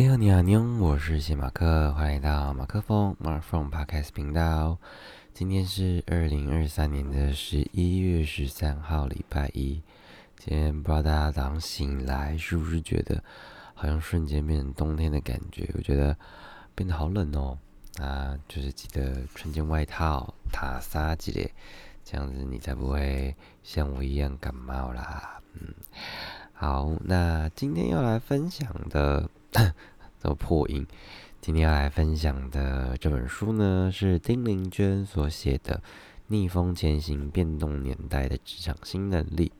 你好，你好，你好，我是谢马克，欢迎来到马克风 Mark from Podcast 频道。今天是二零二三年的十一月十三号，礼拜一。今天不知道大家早上醒来是不是觉得好像瞬间变成冬天的感觉？我觉得变得好冷哦。啊，就是记得穿件外套、塔纱之类，这样子你才不会像我一样感冒啦。嗯，好，那今天要来分享的。都破音。今天要来分享的这本书呢，是丁玲娟所写的《逆风前行：变动年代的职场新能力》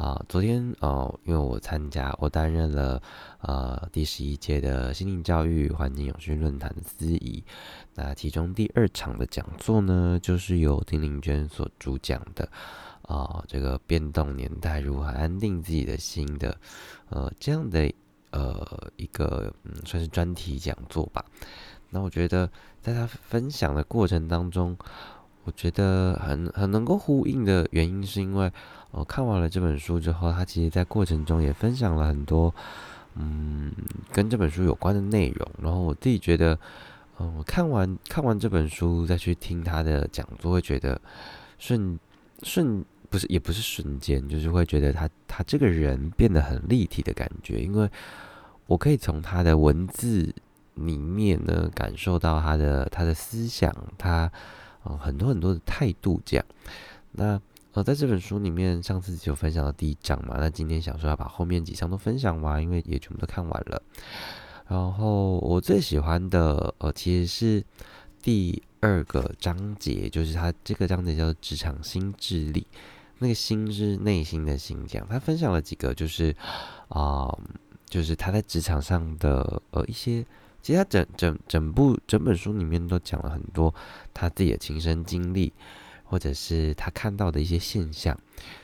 啊。昨天哦，因为我参加，我担任了呃第十一届的心灵教育环境永续论坛的司仪。那其中第二场的讲座呢，就是由丁玲娟所主讲的啊，这个变动年代如何安定自己的心的呃这样的。呃，一个嗯，算是专题讲座吧。那我觉得，在他分享的过程当中，我觉得很很能够呼应的原因，是因为我看完了这本书之后，他其实在过程中也分享了很多嗯，跟这本书有关的内容。然后我自己觉得，嗯，我看完看完这本书再去听他的讲座，会觉得瞬瞬。不是，也不是瞬间，就是会觉得他他这个人变得很立体的感觉，因为我可以从他的文字里面呢感受到他的他的思想，他呃很多很多的态度这样。那呃在这本书里面，上次就分享了第一章嘛，那今天想说要把后面几章都分享完，因为也全部都看完了。然后我最喜欢的呃其实是第二个章节，就是他这个章节叫做职场新智力。那个心是内心的心，这样他分享了几个，就是啊，就是他在职场上的呃一些，其实他整整整部整本书里面都讲了很多他自己的亲身经历，或者是他看到的一些现象，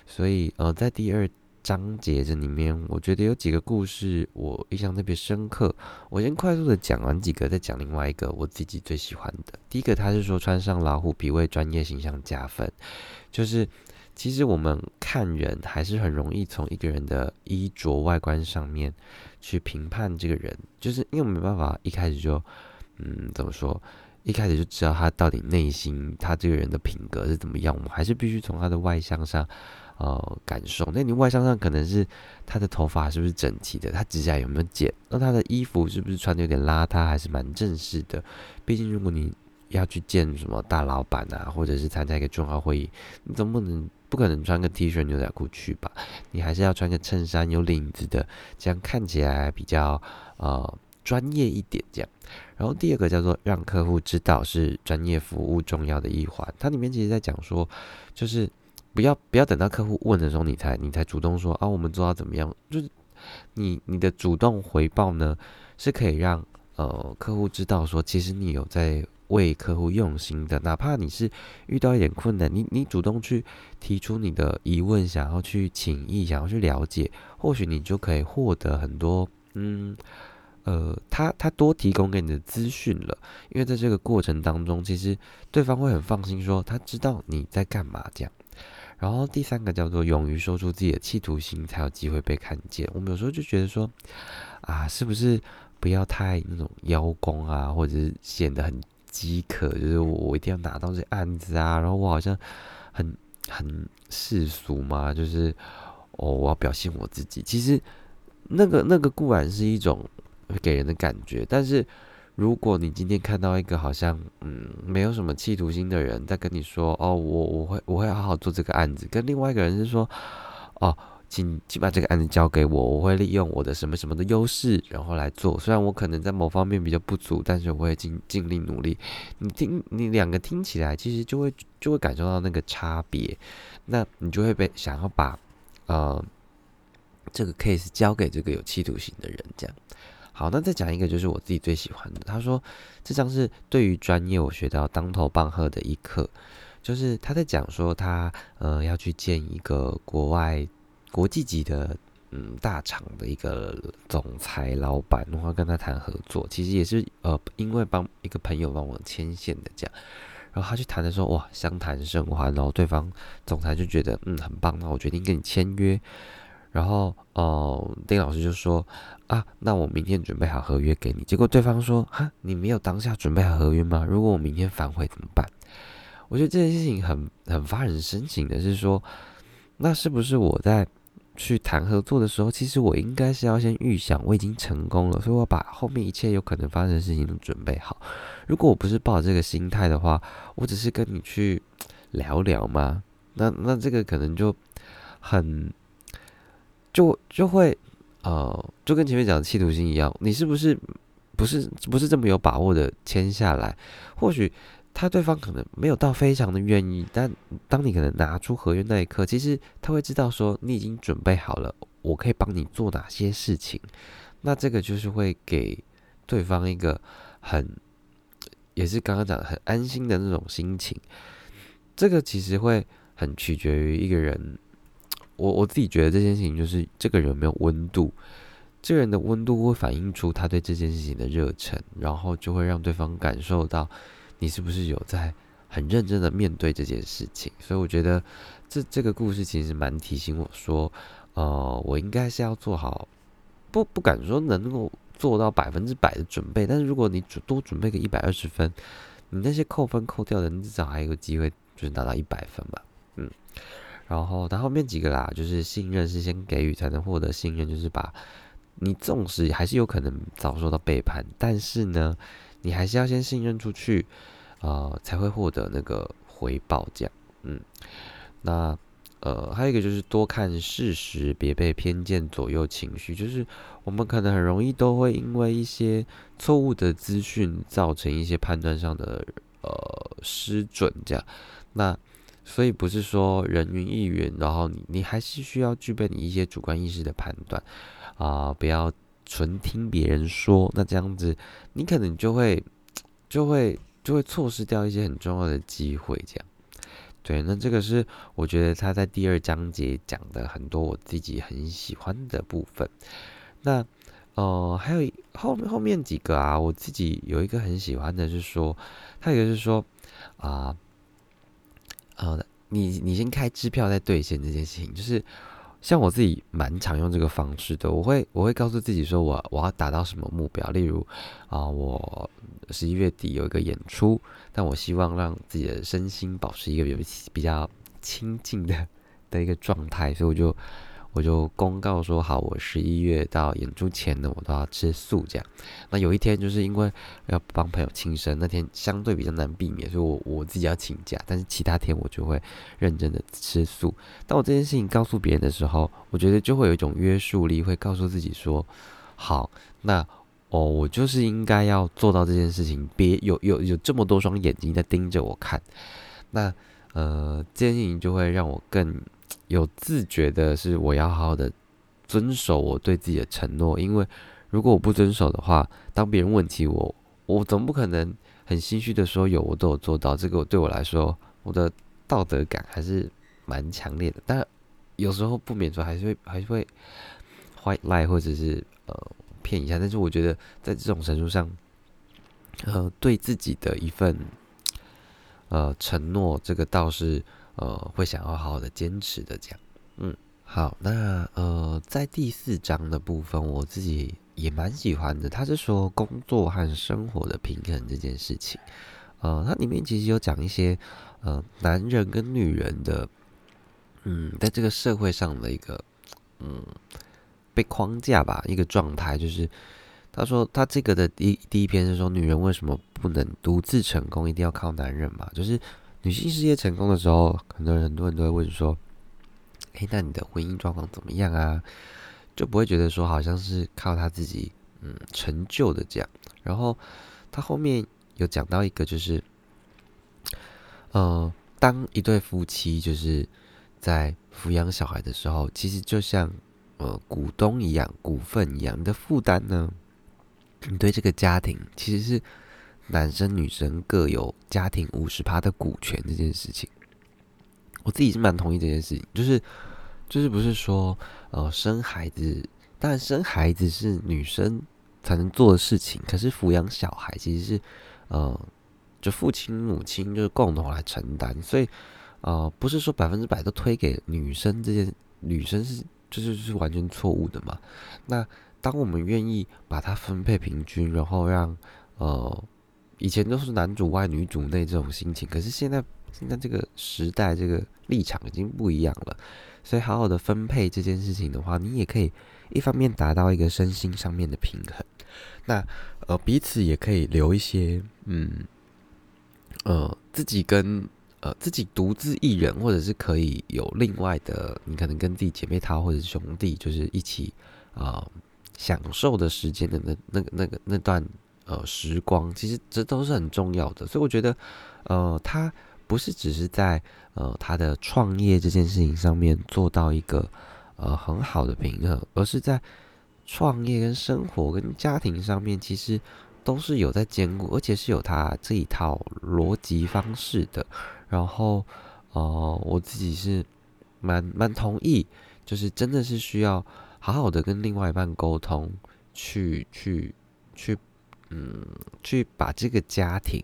所以呃在第二章节这里面，我觉得有几个故事我印象特别深刻，我先快速的讲完几个，再讲另外一个我自己最喜欢的。第一个他是说穿上老虎皮为专业形象加分，就是。其实我们看人还是很容易从一个人的衣着外观上面去评判这个人，就是因为我没办法一开始就，嗯，怎么说，一开始就知道他到底内心他这个人的品格是怎么样，我们还是必须从他的外向上，呃，感受。那你外向上可能是他的头发是不是整齐的，他指甲有没有剪，那他的衣服是不是穿的有点邋遢，还是蛮正式的？毕竟如果你要去见什么大老板啊，或者是参加一个重要会议，你总不能。不可能穿个 T 恤牛仔裤去吧？你还是要穿个衬衫有领子的，这样看起来比较呃专业一点。这样，然后第二个叫做让客户知道是专业服务重要的一环。它里面其实在讲说，就是不要不要等到客户问的时候，你才你才主动说啊，我们做到怎么样？就是你你的主动回报呢，是可以让呃客户知道说，其实你有在。为客户用心的，哪怕你是遇到一点困难，你你主动去提出你的疑问，想要去请意，想要去了解，或许你就可以获得很多，嗯，呃，他他多提供给你的资讯了，因为在这个过程当中，其实对方会很放心，说他知道你在干嘛这样。然后第三个叫做勇于说出自己的企图心，才有机会被看见。我们有时候就觉得说，啊，是不是不要太那种邀功啊，或者是显得很。饥渴就是我一定要拿到这案子啊，然后我好像很很世俗嘛，就是哦，我要表现我自己。其实那个那个固然是一种给人的感觉，但是如果你今天看到一个好像嗯没有什么企图心的人在跟你说哦，我我会我会好好做这个案子，跟另外一个人是说哦。请请把这个案子交给我，我会利用我的什么什么的优势，然后来做。虽然我可能在某方面比较不足，但是我会尽尽力努力。你听，你两个听起来，其实就会就会感受到那个差别。那你就会被想要把呃这个 case 交给这个有企图心的人。这样好，那再讲一个，就是我自己最喜欢的。他说这张是对于专业我学到当头棒喝的一课，就是他在讲说他呃要去见一个国外。国际级的嗯大厂的一个总裁老板，然后跟他谈合作，其实也是呃因为帮一个朋友帮我牵线的这样，然后他去谈的时候，哇相谈甚欢，然后对方总裁就觉得嗯很棒，那我决定跟你签约，然后哦，丁老师就说啊，那我明天准备好合约给你。结果对方说哈，你没有当下准备好合约吗？如果我明天反悔怎么办？我觉得这件事情很很发人深省的是说，那是不是我在去谈合作的时候，其实我应该是要先预想我已经成功了，所以我把后面一切有可能发生的事情都准备好。如果我不是抱这个心态的话，我只是跟你去聊聊嘛，那那这个可能就很就就会呃，就跟前面讲的企图心一样，你是不是不是不是这么有把握的签下来？或许他对方可能没有到非常的愿意，但当你可能拿出合约那一刻，其实他会知道说你已经准备好了，我可以帮你做哪些事情。那这个就是会给对方一个很。也是刚刚讲很安心的那种心情，这个其实会很取决于一个人。我我自己觉得这件事情就是这个人有没有温度，这个人的温度会反映出他对这件事情的热忱，然后就会让对方感受到你是不是有在很认真的面对这件事情。所以我觉得这这个故事其实蛮提醒我说，呃，我应该是要做好，不不敢说能够。做到百分之百的准备，但是如果你多准备个一百二十分，你那些扣分扣掉的，你至少还有个机会，就是拿到一百分吧。嗯，然后它后面几个啦，就是信任是先给予才能获得信任，就是把你纵使还是有可能遭受到背叛，但是呢，你还是要先信任出去，呃，才会获得那个回报。这样，嗯，那。呃，还有一个就是多看事实，别被偏见左右情绪。就是我们可能很容易都会因为一些错误的资讯，造成一些判断上的呃失准，这样。那所以不是说人云亦云，然后你你还是需要具备你一些主观意识的判断啊，不要纯听别人说。那这样子，你可能就会 就会就会错失掉一些很重要的机会，这样。对，那这个是我觉得他在第二章节讲的很多我自己很喜欢的部分。那呃，还有后面后面几个啊，我自己有一个很喜欢的是说，他有一个是说啊，呃，你你先开支票再兑现这件事情，就是像我自己蛮常用这个方式的。我会我会告诉自己说我我要达到什么目标，例如啊我。十一月底有一个演出，但我希望让自己的身心保持一个比较比较清静的的一个状态，所以我就我就公告说好，我十一月到演出前呢，我都要吃素这样。那有一天就是因为要帮朋友庆生，那天相对比较难避免，所以我我自己要请假，但是其他天我就会认真的吃素。当我这件事情告诉别人的时候，我觉得就会有一种约束力，会告诉自己说好，那。哦，我就是应该要做到这件事情，别有有有这么多双眼睛在盯着我看，那呃，这件事情就会让我更有自觉的是，我要好好的遵守我对自己的承诺，因为如果我不遵守的话，当别人问起我，我总不可能很心虚的说有，我都有做到。这个对我来说，我的道德感还是蛮强烈的，但有时候不免说还是会还是会坏赖或者是呃。骗一下，但是我觉得在这种程度上，呃，对自己的一份呃承诺，这个倒是呃会想要好好的坚持的。这样，嗯，好，那呃，在第四章的部分，我自己也蛮喜欢的。他是说工作和生活的平衡这件事情，呃，它里面其实有讲一些呃男人跟女人的，嗯，在这个社会上的一个，嗯。被框架吧，一个状态就是，他说他这个的第第一篇是说女人为什么不能独自成功，一定要靠男人嘛？就是女性事业成功的时候，很多人很多人都会问说，哎，那你的婚姻状况怎么样啊？就不会觉得说好像是靠他自己嗯成就的这样。然后他后面有讲到一个就是，呃，当一对夫妻就是在抚养小孩的时候，其实就像。呃，股东一样，股份一样的负担呢？你对这个家庭其实是男生女生各有家庭五十趴的股权这件事情，我自己是蛮同意这件事情。就是就是不是说呃生孩子，当然生孩子是女生才能做的事情，可是抚养小孩其实是呃就父亲母亲就是共同来承担，所以呃不是说百分之百都推给女生这件女生是。这就是完全错误的嘛。那当我们愿意把它分配平均，然后让呃以前都是男主外女主内这种心情，可是现在现在这个时代这个立场已经不一样了，所以好好的分配这件事情的话，你也可以一方面达到一个身心上面的平衡，那呃彼此也可以留一些嗯呃自己跟。呃，自己独自一人，或者是可以有另外的，你可能跟自己姐妹淘或者是兄弟，就是一起啊享受的时间的那那个那个那段呃时光，其实这都是很重要的。所以我觉得，呃，他不是只是在呃他的创业这件事情上面做到一个呃很好的平衡，而是在创业跟生活跟家庭上面，其实都是有在兼顾，而且是有他这一套逻辑方式的。然后，呃，我自己是蛮蛮同意，就是真的是需要好好的跟另外一半沟通，去去去，嗯，去把这个家庭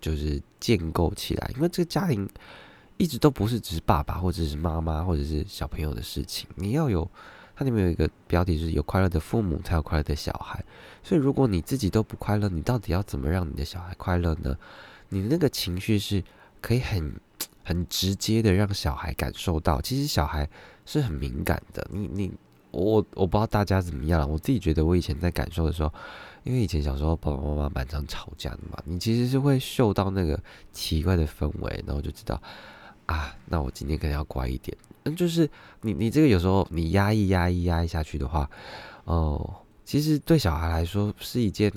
就是建构起来，因为这个家庭一直都不是只是爸爸或者是妈妈或者是小朋友的事情，你要有它里面有一个标题是有快乐的父母才有快乐的小孩，所以如果你自己都不快乐，你到底要怎么让你的小孩快乐呢？你那个情绪是。可以很很直接的让小孩感受到，其实小孩是很敏感的。你你我我不知道大家怎么样，我自己觉得我以前在感受的时候，因为以前小时候爸爸妈妈蛮常吵架的嘛，你其实是会嗅到那个奇怪的氛围，然后就知道啊，那我今天可能要乖一点。嗯，就是你你这个有时候你压抑压抑压抑下去的话，哦，其实对小孩来说是一件。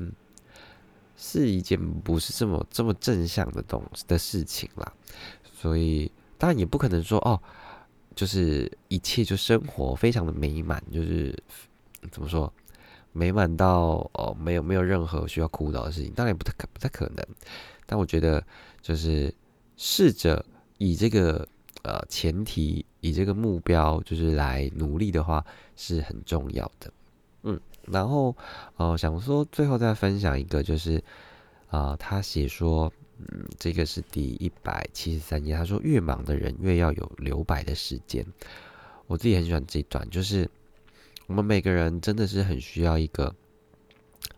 是一件不是这么这么正向的东的事情啦，所以当然也不可能说哦，就是一切就生活非常的美满，就是怎么说美满到哦没有没有任何需要苦恼的事情，当然也不太可不太可能。但我觉得就是试着以这个呃前提，以这个目标，就是来努力的话是很重要的。嗯。然后，呃，想说最后再分享一个，就是，啊，他写说，嗯，这个是第一百七十三页，他说越忙的人越要有留白的时间。我自己很喜欢这一段，就是我们每个人真的是很需要一个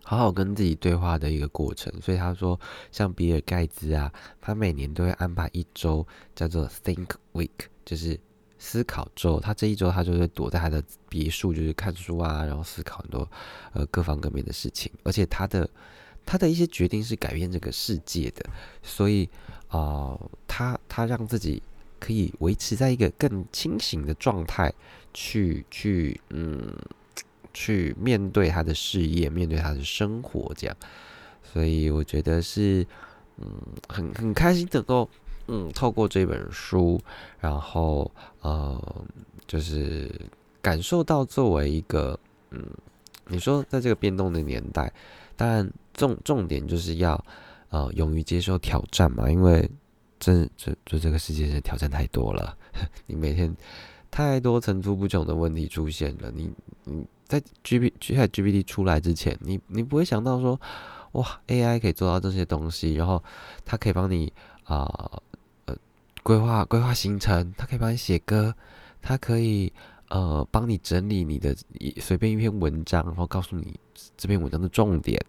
好好跟自己对话的一个过程。所以他说，像比尔盖茨啊，他每年都会安排一周叫做 Think Week，就是。思考周，他这一周他就会躲在他的别墅，就是看书啊，然后思考很多呃各方各面的事情。而且他的他的一些决定是改变这个世界的，所以啊，他他让自己可以维持在一个更清醒的状态，去去嗯去面对他的事业，面对他的生活这样。所以我觉得是嗯很很开心能够。嗯，透过这本书，然后呃，就是感受到作为一个嗯，你说在这个变动的年代，当然重重点就是要呃勇于接受挑战嘛，因为这这这个世界上挑战太多了，你每天太多层出不穷的问题出现了，你你在 G P G P G P T 出来之前，你你不会想到说哇 A I 可以做到这些东西，然后它可以帮你啊。规划规划行程，它可以帮你写歌，它可以呃帮你整理你的随便一篇文章，然后告诉你这篇文章的重点，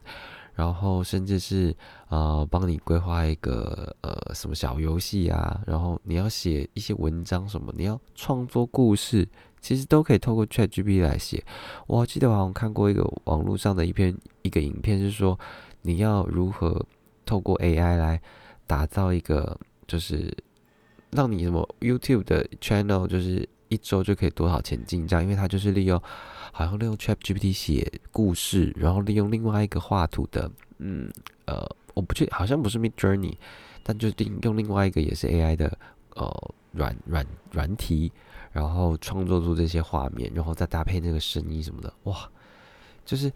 然后甚至是呃帮你规划一个呃什么小游戏啊，然后你要写一些文章什么，你要创作故事，其实都可以透过 ChatGPT 来写。我记得我好像看过一个网络上的一篇一个影片，是说你要如何透过 AI 来打造一个就是。让你什么 YouTube 的 channel 就是一周就可以多少钱进账，因为它就是利用好像利用 ChatGPT 写故事，然后利用另外一个画图的，嗯呃，我不确好像不是 Mid Journey，但就另用另外一个也是 AI 的呃软软软体，然后创作出这些画面，然后再搭配那个声音什么的，哇，就是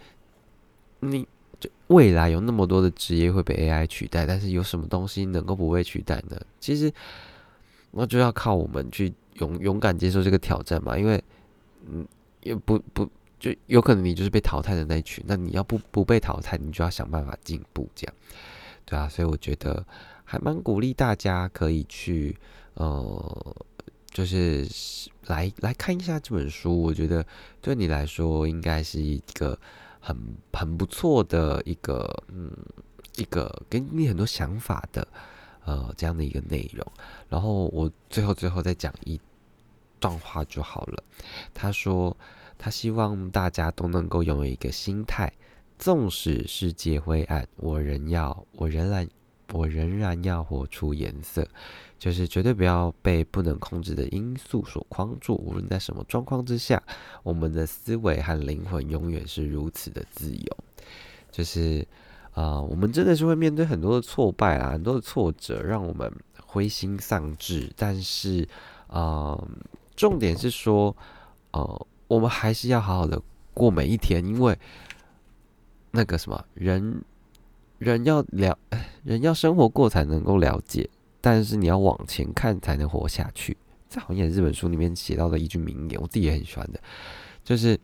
你就未来有那么多的职业会被 AI 取代，但是有什么东西能够不被取代呢？其实。那就要靠我们去勇勇敢接受这个挑战嘛，因为，嗯，也不不就有可能你就是被淘汰的那一群，那你要不不被淘汰，你就要想办法进步，这样，对啊，所以我觉得还蛮鼓励大家可以去，呃，就是来来看一下这本书，我觉得对你来说应该是一个很很不错的一个嗯一个给你很多想法的呃这样的一个内容。然后我最后最后再讲一段话就好了。他说他希望大家都能够拥有一个心态，纵使世界灰暗，我仍要我仍然我仍然要活出颜色。就是绝对不要被不能控制的因素所框住。无论在什么状况之下，我们的思维和灵魂永远是如此的自由。就是啊，我们真的是会面对很多的挫败啊，很多的挫折，让我们灰心丧志。但是啊，重点是说，呃，我们还是要好好的过每一天，因为那个什么人，人要了，人要生活过才能够了解。但是你要往前看才能活下去，这好像也是日本书里面写到的一句名言，我自己也很喜欢的，就是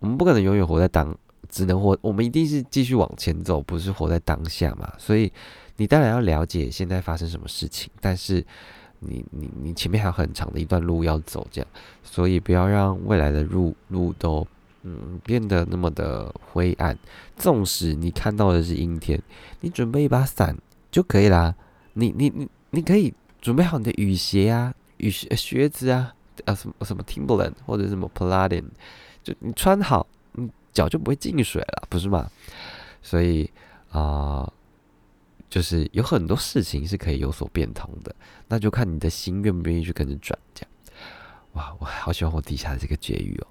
我们不可能永远活在当，只能活，我们一定是继续往前走，不是活在当下嘛。所以你当然要了解现在发生什么事情，但是你你你前面还有很长的一段路要走，这样，所以不要让未来的路路都嗯变得那么的灰暗。纵使你看到的是阴天，你准备一把伞就可以啦。你你你。你可以准备好你的雨鞋啊，雨靴靴子啊，啊什么什么 Timberland 或者什么 Paladin 就你穿好，脚就不会进水了，不是吗？所以啊，就是有很多事情是可以有所变通的，那就看你的心愿不愿意去跟着转。这样，哇，我好喜欢我底下的这个结语哦。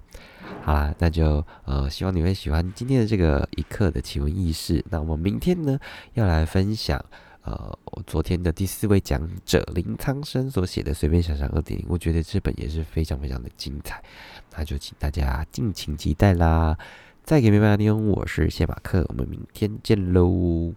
好啦，那就呃，希望你会喜欢今天的这个一刻的奇闻异事。那我们明天呢，要来分享。呃，我昨天的第四位讲者林苍生所写的《随便想想二点零》，我觉得这本也是非常非常的精彩，那就请大家敬请期待啦！再给明白的听我是谢马克，我们明天见喽。